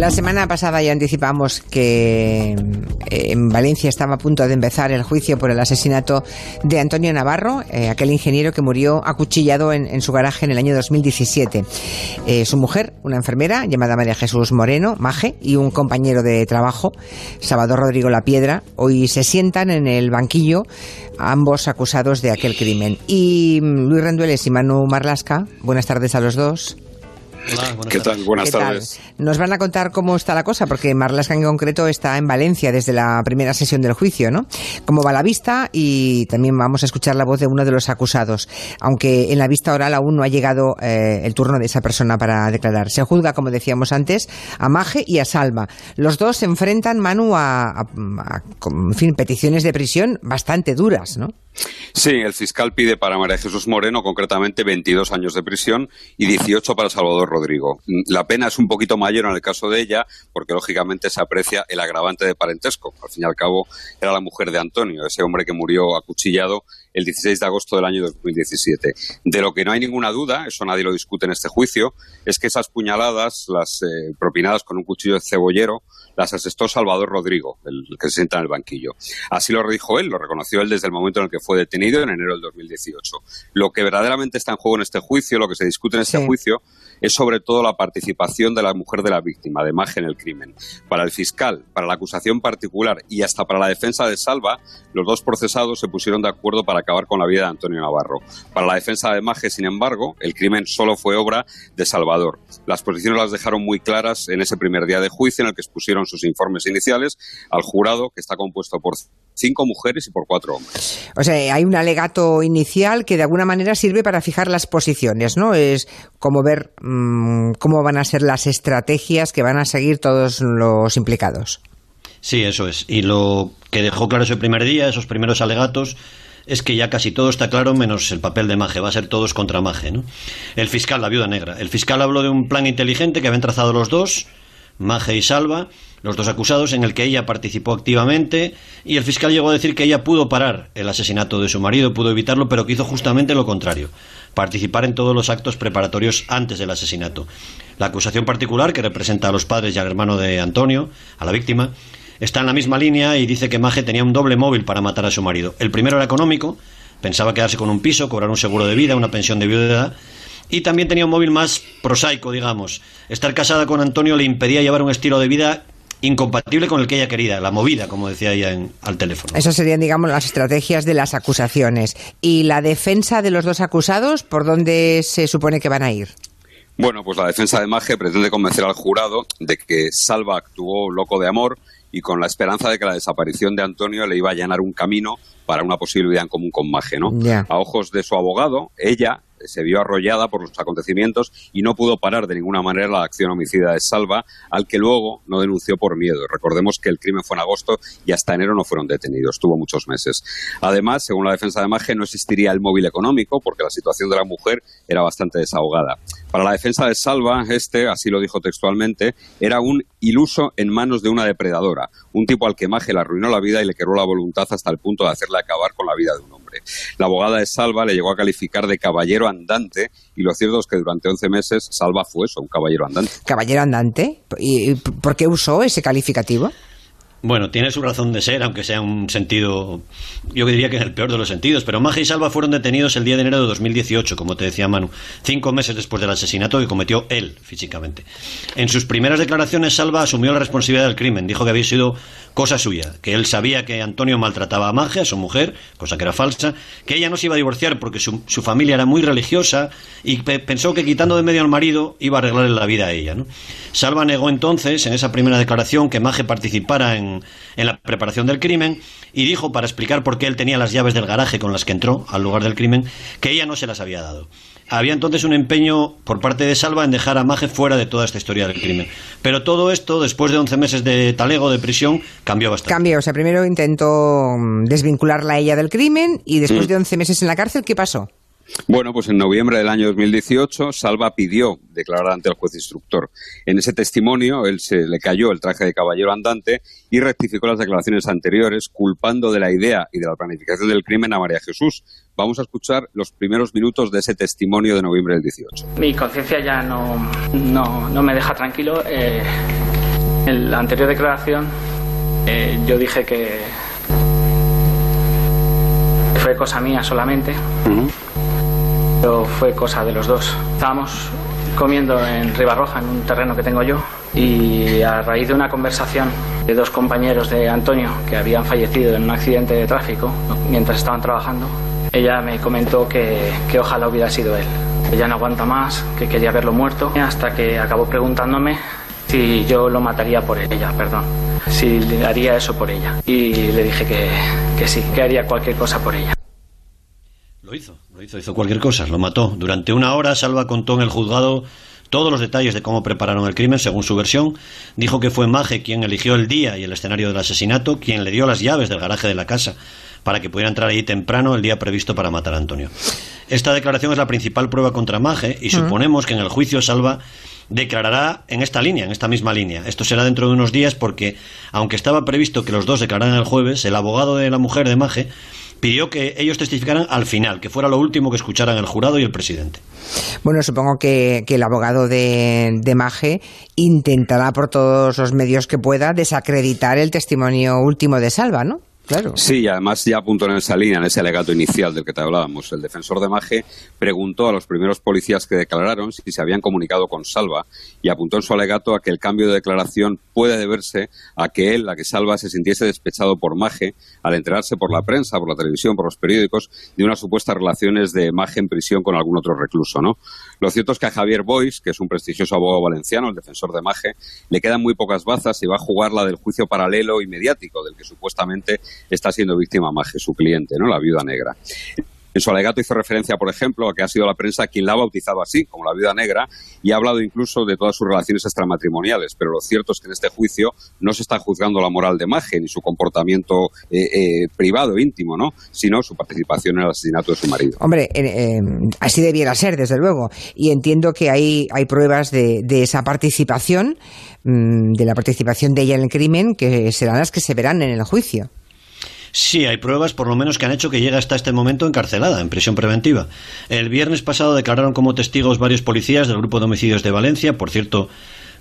La semana pasada ya anticipamos que eh, en Valencia estaba a punto de empezar el juicio por el asesinato de Antonio Navarro, eh, aquel ingeniero que murió acuchillado en, su garaje en el año 2017. Eh, su mujer, una enfermera llamada María Jesús Moreno, Maje, y un compañero de trabajo, Salvador Rodrigo La Piedra, hoy se sientan en el banquillo ambos acusados de aquel crimen. Y mm, Luis Rendueles y Manu Marlasca, buenas tardes a los dos. ¿Qué tal? Buenas tardes. Nos van a contar cómo está la cosa, porque Marlaska en concreto está en Valencia desde la primera sesión del juicio, ¿no? Cómo va la vista y también vamos a escuchar la voz de uno de los acusados, aunque en la vista oral aún no ha llegado eh, el turno de esa persona para declarar. Se juzga, como decíamos antes, a Maje y a Salva. Los dos se enfrentan, Manu, a, a en fin, peticiones de prisión bastante duras, ¿no? Sí, el fiscal pide para María Jesús Moreno concretamente 22 años de prisión y 18 para Salvador Rodrigo. La pena es un poquito mayor en el caso de ella porque lógicamente se aprecia el agravante de parentesco. Al fin y al cabo era la mujer de Antonio, ese hombre que murió acuchillado el 16 de agosto del año 2017. De lo que no hay ninguna duda, eso nadie lo discute en este juicio, es que esas puñaladas, las eh, propinadas con un cuchillo de cebollero, las asestó Salvador Rodrigo, el que se sienta en el banquillo. Así lo dijo él, lo reconoció él desde el momento en el que fue detenido en enero del 2018. Lo que verdaderamente está en juego en este juicio, lo que se discute en este juicio, es sobre todo la participación de la mujer de la víctima, de Maje en el crimen. Para el fiscal, para la acusación particular y hasta para la defensa de Salva, los dos procesados se pusieron de acuerdo para acabar con la vida de Antonio Navarro. Para la defensa de Maje, sin embargo, el crimen solo fue obra de Salvador. Las posiciones las dejaron muy claras en ese primer día de juicio en el que expusieron sus informes iniciales al jurado, que está compuesto por cinco mujeres y por cuatro hombres. O sea, hay un alegato inicial que de alguna manera sirve para fijar las posiciones, ¿no? Es como ver mm, cómo van a ser las estrategias que van a seguir todos los implicados. Sí, eso es. Y lo que dejó claro ese primer día, esos primeros alegatos, es que ya casi todo está claro menos el papel de Maje, va a ser todos contra Maje, ¿no? El fiscal, la viuda negra. El fiscal habló de un plan inteligente que habían trazado los dos, Maje y Salva, los dos acusados, en el que ella participó activamente y el fiscal llegó a decir que ella pudo parar el asesinato de su marido, pudo evitarlo, pero que hizo justamente lo contrario, participar en todos los actos preparatorios antes del asesinato. La acusación particular, que representa a los padres y al hermano de Antonio, a la víctima, está en la misma línea y dice que Maje tenía un doble móvil para matar a su marido. El primero era económico, pensaba quedarse con un piso, cobrar un seguro de vida, una pensión de viudedad, y también tenía un móvil más prosaico, digamos. Estar casada con Antonio le impedía llevar un estilo de vida incompatible con el que ella quería, la movida, como decía ella en, al teléfono. Esas serían, digamos, las estrategias de las acusaciones. ¿Y la defensa de los dos acusados, por dónde se supone que van a ir? Bueno, pues la defensa de Maje pretende convencer al jurado de que Salva actuó loco de amor y con la esperanza de que la desaparición de Antonio le iba a llenar un camino para una posibilidad en común con Maje, ¿no? A ojos de su abogado, ella se vio arrollada por los acontecimientos y no pudo parar de ninguna manera la acción homicida de Salva, al que luego no denunció por miedo. Recordemos que el crimen fue en agosto y hasta enero no fueron detenidos, tuvo muchos meses. Además, según la defensa de Maje, no existiría el móvil económico porque la situación de la mujer era bastante desahogada. Para la defensa de Salva, este, así lo dijo textualmente, era un iluso en manos de una depredadora, un tipo al que Maje le arruinó la vida y le quebró la voluntad hasta el punto de hacerle acabar con la vida de un hombre. La abogada de Salva le llegó a calificar de caballero andante y lo cierto es que durante 11 meses Salva fue eso, un caballero andante. ¿Caballero andante? ¿Y por qué usó ese calificativo? Bueno, tiene su razón de ser, aunque sea un sentido, yo diría que en el peor de los sentidos, pero Maja y Salva fueron detenidos el día de enero de 2018, como te decía Manu, cinco meses después del asesinato que cometió él físicamente. En sus primeras declaraciones, Salva asumió la responsabilidad del crimen, dijo que había sido cosa suya, que él sabía que Antonio maltrataba a Magia, su mujer, cosa que era falsa, que ella no se iba a divorciar porque su, familia era muy religiosa y pensó que quitando de medio al marido iba a arreglarle la vida a ella. ¿no? Salva negó entonces, en esa primera declaración, que Maje participara en en, la preparación del crimen y dijo, para explicar por qué él tenía las llaves del garaje con las que entró al lugar del crimen, que ella no se las había dado. Había entonces un empeño por parte de Salva en dejar a Maje fuera de toda esta historia del crimen. Pero todo esto, después de 11 meses de talego, de prisión, cambió bastante. Cambió, o sea, primero intentó mm, desvincularla a ella del crimen y después mm. de 11 meses en la cárcel, ¿qué pasó? Bueno, pues en noviembre del año 2018, Salva pidió declarar ante el juez instructor. En ese testimonio, él se le cayó el traje de caballero andante y rectificó las declaraciones anteriores, culpando de la idea y de la planificación del crimen a María Jesús. Vamos a escuchar los primeros minutos de ese testimonio de noviembre del 18. Mi conciencia ya no, no, me deja tranquilo. Eh, En la anterior declaración eh, yo dije que fue cosa mía solamente, pero fue cosa de los dos. Estábamos comiendo en Ribarroja, en un terreno que tengo yo, y a raíz de una conversación de dos compañeros de Antonio que habían fallecido en un accidente de tráfico mientras estaban trabajando, ella me comentó que, que ojalá hubiera sido él. Ella no aguanta más, que quería verlo muerto, hasta que acabó preguntándome si yo lo mataría por ella, perdón, si haría eso por ella. Y le dije que, que sí, que haría cualquier cosa por ella. Lo hizo, lo hizo, hizo cualquier cosa, lo mató. Durante una hora Salva contó en el juzgado todos los detalles de cómo prepararon el crimen, según su versión. Dijo que fue Maje quien eligió el día y el escenario del asesinato, quien le dio las llaves del garaje de la casa para que pudiera entrar ahí temprano el día previsto para matar a Antonio. Esta declaración es la principal prueba contra Maje y suponemos que en el juicio Salva declarará en esta línea, en esta misma línea. Esto será dentro de unos días porque, aunque estaba previsto que los dos declararan el jueves, el abogado de la mujer de Maje pidió que ellos testificaran al final, que fuera lo último que escucharan el jurado y el presidente. Bueno, supongo que, el abogado de, de, Maje intentará por todos los medios que pueda desacreditar el testimonio último de Salva, ¿no? Sí, además ya apuntó en esa línea, en ese alegato inicial del que te hablábamos. El defensor de Maje preguntó a los primeros policías que declararon si se habían comunicado con Salva y apuntó en su alegato a que el cambio de declaración puede deberse a que él, a que Salva, se sintiese despechado por Maje al enterarse por la prensa, por la televisión, por los periódicos de unas supuestas relaciones de Maje en prisión con algún otro recluso, ¿no? Lo cierto es que a Javier Boix, que es un prestigioso abogado valenciano, el defensor de Maje, le quedan muy pocas bazas y va a jugar la del juicio paralelo y mediático del que supuestamente está siendo víctima Maje, su cliente, ¿no? La viuda negra. En su alegato hizo referencia, por ejemplo, a que ha sido la prensa quien la ha bautizado así, como la viuda negra, y ha hablado incluso de todas sus relaciones extramatrimoniales. Pero lo cierto es que en este juicio no se está juzgando la moral de Maje ni su comportamiento eh, eh, privado, íntimo, ¿no? sino su participación en el asesinato de su marido. Hombre, eh, así debiera ser, desde luego. Y entiendo que hay, hay pruebas de, de esa participación, mm, de la participación de ella en el crimen, que serán las que se verán en el juicio. Sí, hay pruebas por lo menos que han hecho que llegue hasta este momento encarcelada, en prisión preventiva. El viernes pasado declararon como testigos varios policías del grupo de homicidios de Valencia, por cierto,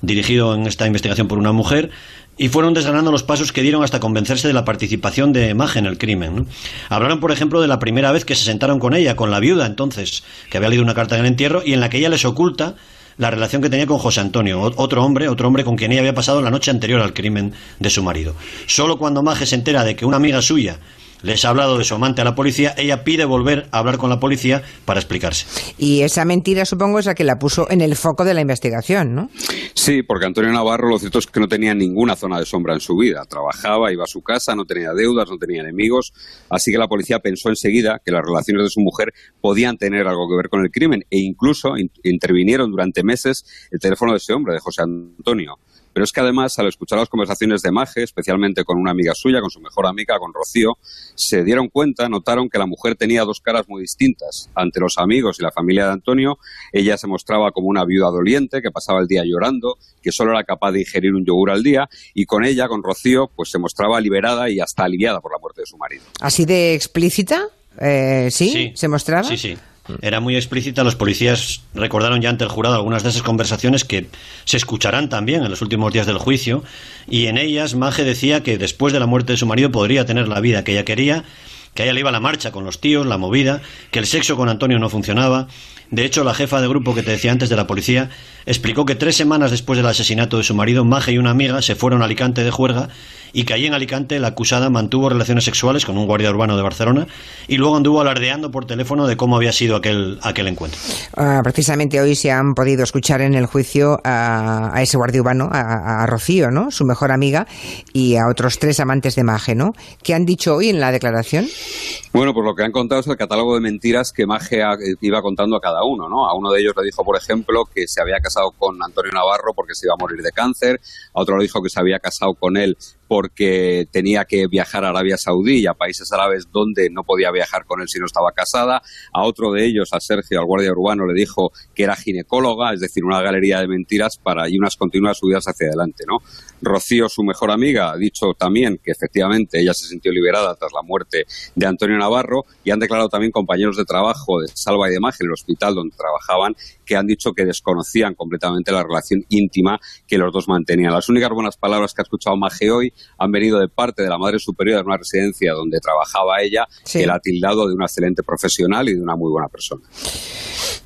dirigido en esta investigación por una mujer, y fueron desgranando los pasos que dieron hasta convencerse de la participación de Maje en el crimen. Hablaron, por ejemplo, de la primera vez que se sentaron con ella, con la viuda entonces, que había leído una carta en el entierro, y en la que ella les oculta la relación que tenía con José Antonio, otro hombre, otro hombre con quien ella había pasado la noche anterior al crimen de su marido. Solo cuando Maje se entera de que una amiga suya les ha hablado de su amante a la policía, ella pide volver a hablar con la policía para explicarse. Y esa mentira, supongo, es la que la puso en el foco de la investigación, ¿no? Sí, porque Antonio Navarro lo cierto es que no tenía ninguna zona de sombra en su vida. Trabajaba, iba a su casa, no tenía deudas, no tenía enemigos, así que la policía pensó enseguida que las relaciones de su mujer podían tener algo que ver con el crimen e incluso intervinieron durante meses el teléfono de ese hombre, de José Antonio. Pero es que además, al escuchar las conversaciones de Maje, especialmente con una amiga suya, con su mejor amiga, con Rocío, se dieron cuenta, notaron que la mujer tenía dos caras muy distintas. Ante los amigos y la familia de Antonio, ella se mostraba como una viuda doliente que pasaba el día llorando, que solo era capaz de ingerir un yogur al día, y con ella, con Rocío, pues se mostraba liberada y hasta aliviada por la muerte de su marido. ¿Así de explícita? Eh, ¿sí? ¿sí? ¿Se mostraba? Sí, sí. Era muy explícita. Los policías recordaron ya ante el jurado algunas de esas conversaciones que se escucharán también en los últimos días del juicio. Y en ellas, Maje decía que después de la muerte de su marido podría tener la vida que ella quería, que a ella le iba la marcha con los tíos, la movida, que el sexo con Antonio no funcionaba. De hecho, la jefa de grupo que te decía antes de la policía explicó que tres semanas después del asesinato de su marido, Maje y una amiga se fueron a Alicante de juerga y que allí en Alicante la acusada mantuvo relaciones sexuales con un guardia urbano de Barcelona y luego anduvo alardeando por teléfono de cómo había sido aquel, aquel encuentro. Uh, precisamente hoy se han podido escuchar en el juicio a, a ese guardia urbano, a, a, Rocío, ¿no? su mejor amiga, y a otros tres amantes de Maje. ¿no? ¿Qué han dicho hoy en la declaración? Bueno, pues lo que han contado es el catálogo de mentiras que Maje iba contando a cada uno. ¿no? A uno de ellos le dijo, por ejemplo, que se había casado con Antonio Navarro porque se iba a morir de cáncer, a otro le dijo que se había casado con él porque tenía que viajar a Arabia Saudí y a países árabes donde no podía viajar con él si no estaba casada. A otro de ellos, a Sergio, al guardia urbano, le dijo que era ginecóloga, es decir, una galería de mentiras para y unas continuas subidas hacia adelante, ¿no? Rocío, su mejor amiga, ha dicho también que efectivamente ella se sintió liberada tras la muerte de Antonio Navarro y han declarado también compañeros de trabajo de Salva y de Maje, el hospital donde trabajaban, que han dicho que desconocían completamente la relación íntima que los dos mantenían. Las únicas buenas palabras que ha escuchado Maje hoy han venido de parte de la madre superior de una residencia donde trabajaba ella, que la ha tildado de una excelente profesional y de una muy buena persona.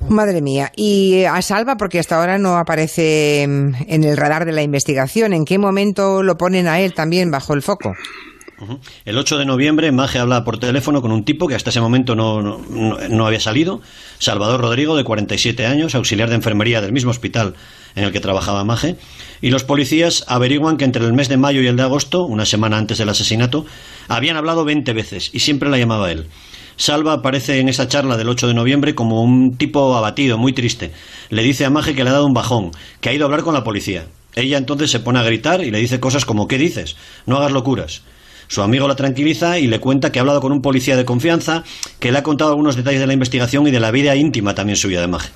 Madre mía. Y a Salva, porque hasta ahora no aparece en el radar de la investigación, ¿en qué momento lo ponen a él también bajo el foco? El 8 de noviembre, Maje habla por teléfono con un tipo que hasta ese momento no, no, había salido, Salvador Rodrigo, de 47 años, auxiliar de enfermería del mismo hospital en el que trabajaba Maje, y los policías averiguan que entre el mes de mayo y el de agosto, una semana antes del asesinato, habían hablado 20 veces y siempre la llamaba él. Salva aparece en esa charla del 8 de noviembre como un tipo abatido, muy triste. Le dice a Maje que le ha dado un bajón, que ha ido a hablar con la policía. Ella entonces se pone a gritar y le dice cosas como ¿qué dices? No hagas locuras. Su amigo la tranquiliza y le cuenta que ha hablado con un policía de confianza, que le ha contado algunos detalles de la investigación y de la vida íntima también suya de Maje.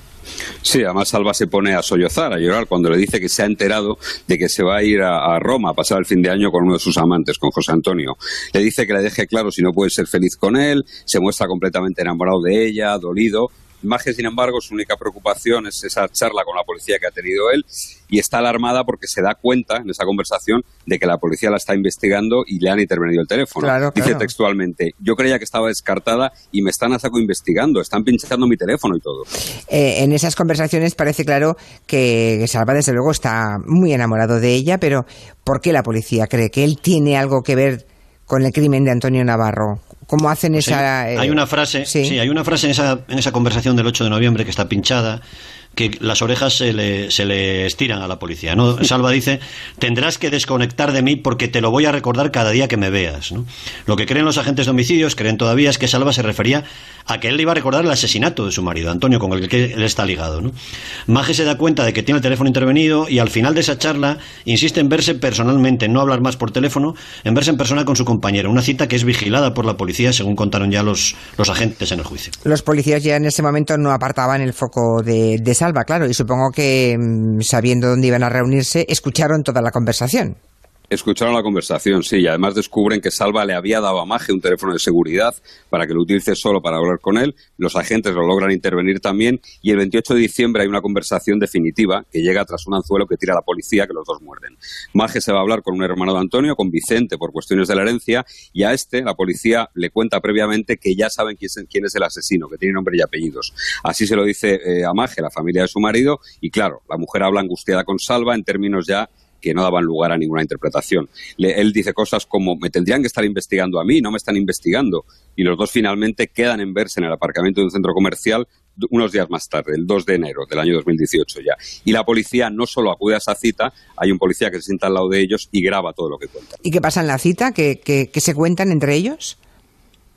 Sí, además Salva se pone a sollozar, a llorar, cuando le dice que se ha enterado de que se va a ir a, Roma a pasar el fin de año con uno de sus amantes, con José Antonio. Le dice que le deje claro si no puede ser feliz con él, se muestra completamente enamorado de ella, dolido, Maje, sin embargo, su única preocupación es esa charla con la policía que ha tenido él y está alarmada porque se da cuenta en esa conversación de que la policía la está investigando y le han intervenido el teléfono. Dice textualmente, yo creía que estaba descartada y me están a saco investigando, están pinchando mi teléfono y todo. Eh, en esas conversaciones parece claro que Salva, desde luego, está muy enamorado de ella, pero ¿por qué la policía cree que él tiene algo que ver con el crimen de Antonio Navarro? ¿Cómo hacen esa...? hay eh, una frase, sí. hay una frase en esa, en esa conversación del 8 de noviembre que está pinchada, que las orejas se le, se le estiran a la policía. ¿no? Salva dice, tendrás que desconectar de mí porque te lo voy a recordar cada día que me veas. ¿no? Lo que creen los agentes de homicidios, creen todavía, es que Salva se refería a que él le iba a recordar el asesinato de su marido, Antonio, con el que él está ligado. ¿no? Maje se da cuenta de que tiene el teléfono intervenido y al final de esa charla insiste en verse personalmente, no hablar más por teléfono, en verse en persona con su compañero. Una cita que es vigilada por la policía, según contaron ya los, los agentes en el juicio. Los policías ya en ese momento no apartaban el foco de, de Salva, claro, y supongo que mm, sabiendo dónde iban a reunirse, escucharon toda la conversación. Escucharon la conversación, sí, y además descubren que Salva le había dado a Maje un teléfono de seguridad para que lo utilice solo para hablar con él. Los agentes lo logran intervenir también y el 28 de diciembre hay una conversación definitiva que llega tras un anzuelo que tira la policía que los dos muerden. Maje se va a hablar con un hermano de Antonio, con Vicente, por cuestiones de la herencia, y a este la policía le cuenta previamente que ya saben quién es, el asesino, que tiene nombre y apellidos. Así se lo dice eh, a Maje, la familia de su marido, y claro, la mujer habla angustiada con Salva en términos ya que no daban lugar a ninguna interpretación. él dice cosas como, me tendrían que estar investigando a mí, no me están investigando. Y los dos finalmente quedan en verse en el aparcamiento de un centro comercial unos días más tarde, el 2 de enero del año 2018 ya. Y la policía no solo acude a esa cita, hay un policía que se sienta al lado de ellos y graba todo lo que cuentan. ¿Y qué pasa en la cita? ¿Qué, qué se cuentan entre ellos?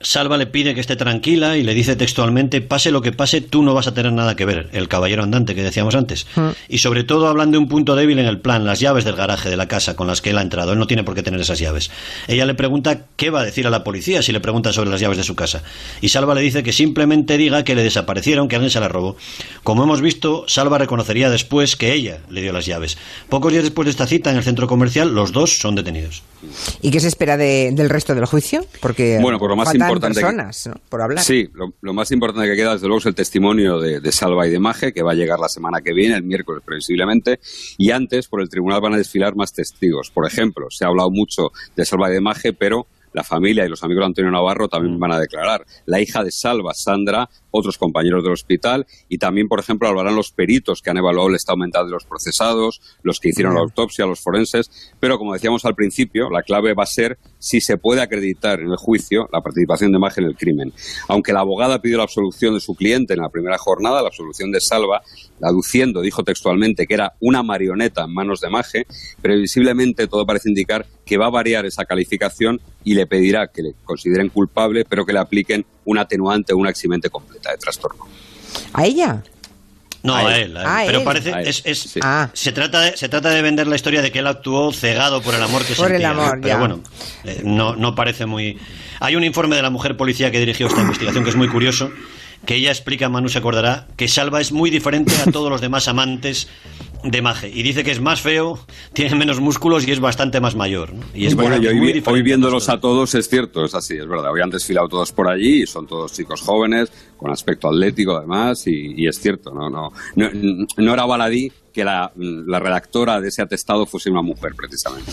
Salva le pide que esté tranquila y le dice textualmente, pase lo que pase, tú no vas a tener nada que ver, el caballero andante que decíamos antes. Mm. Y sobre todo hablan de un punto débil en el plan, las llaves del garaje de la casa con las que él ha entrado. Él no tiene por qué tener esas llaves. Ella le pregunta qué va a decir a la policía si le pregunta sobre las llaves de su casa. Y Salva le dice que simplemente diga que le desaparecieron, que alguien se las robó. Como hemos visto, Salva reconocería después que ella le dio las llaves. Pocos días después de esta cita en el centro comercial, los dos son detenidos. ¿Y qué se espera del resto del juicio? Porque bueno, por lo más personas, por hablar. Sí, lo, más importante que queda, desde luego, es el testimonio de, Salva y de Maje, que va a llegar la semana que viene, el miércoles previsiblemente, y antes por el tribunal van a desfilar más testigos. Por ejemplo, se ha hablado mucho de Salva y de Maje, pero la familia y los amigos de Antonio Navarro también van a declarar. La hija de Salva, Sandra, otros compañeros del hospital y también, por ejemplo, hablarán los peritos que han evaluado el estado mental de los procesados, los que hicieron la autopsia, los forenses, pero como decíamos al principio, la clave va a ser si se puede acreditar en el juicio la participación de Maje en el crimen. Aunque la abogada pidió la absolución de su cliente en la primera jornada, la absolución de Salva, aduciendo, dijo textualmente, que era una marioneta en manos de Maje, previsiblemente todo parece indicar que va a variar esa calificación y le pedirá que le consideren culpable, pero que le apliquen un atenuante o un eximente completa de trastorno. ¿A ella? No, a él. Pero él. parece. A él, Es, es- sí. Ah. se, trata de, se trata de vender la historia de que él actuó cegado por el amor que Por el sentía. amor, Pero ya. bueno, eh, no, no parece muy. Hay un informe de la mujer policía que dirigió esta investigación que es muy curioso. Que ella explica, Manu se acordará, que Salva es muy diferente a todos los demás amantes de Maje. Y dice que es más feo, tiene menos músculos y es bastante más mayor. ¿no? Y es bueno, muy y hoy, hoy viéndolos a todos es cierto, es así, es verdad. Hoy han desfilado todos por allí y son todos chicos jóvenes, con aspecto atlético además, y, y es cierto, no, no, no, no era baladí que la, la redactora de ese atestado fuese una mujer, precisamente.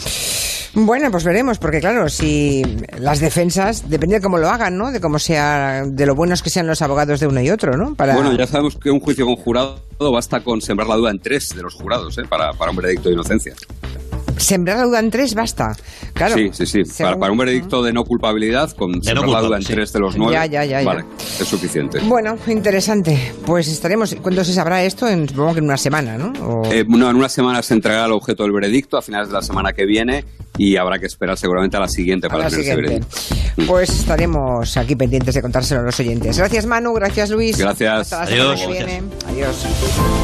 Bueno, pues veremos, porque claro, si las defensas, depende de cómo lo hagan, ¿no? De cómo sea, de lo buenos que sean los abogados de uno y otro, ¿no? Para... Bueno, ya sabemos que un juicio con jurado basta con sembrar la duda en tres de los jurados, ¿eh? para, para un veredicto de inocencia. Sembrar la duda en tres basta. Claro. Sí, sí, sí. Para, para un veredicto de no culpabilidad, con sembrar la duda en sí. tres de los nueve, Ya, ya, ya, ya. vale, es suficiente. Bueno, interesante. Pues estaremos. ¿Cuándo se sabrá esto? En, supongo que en una semana, ¿no? O- Eh, no, en una semana se entregará el objeto del veredicto, a finales de la semana que viene, y habrá que esperar seguramente a la siguiente para la tener ese siguiente. veredicto. Pues estaremos aquí pendientes de contárselo a los oyentes. Gracias, Manu. Gracias, Luis. Gracias. Hasta la semana Adiós. que viene. Adiós.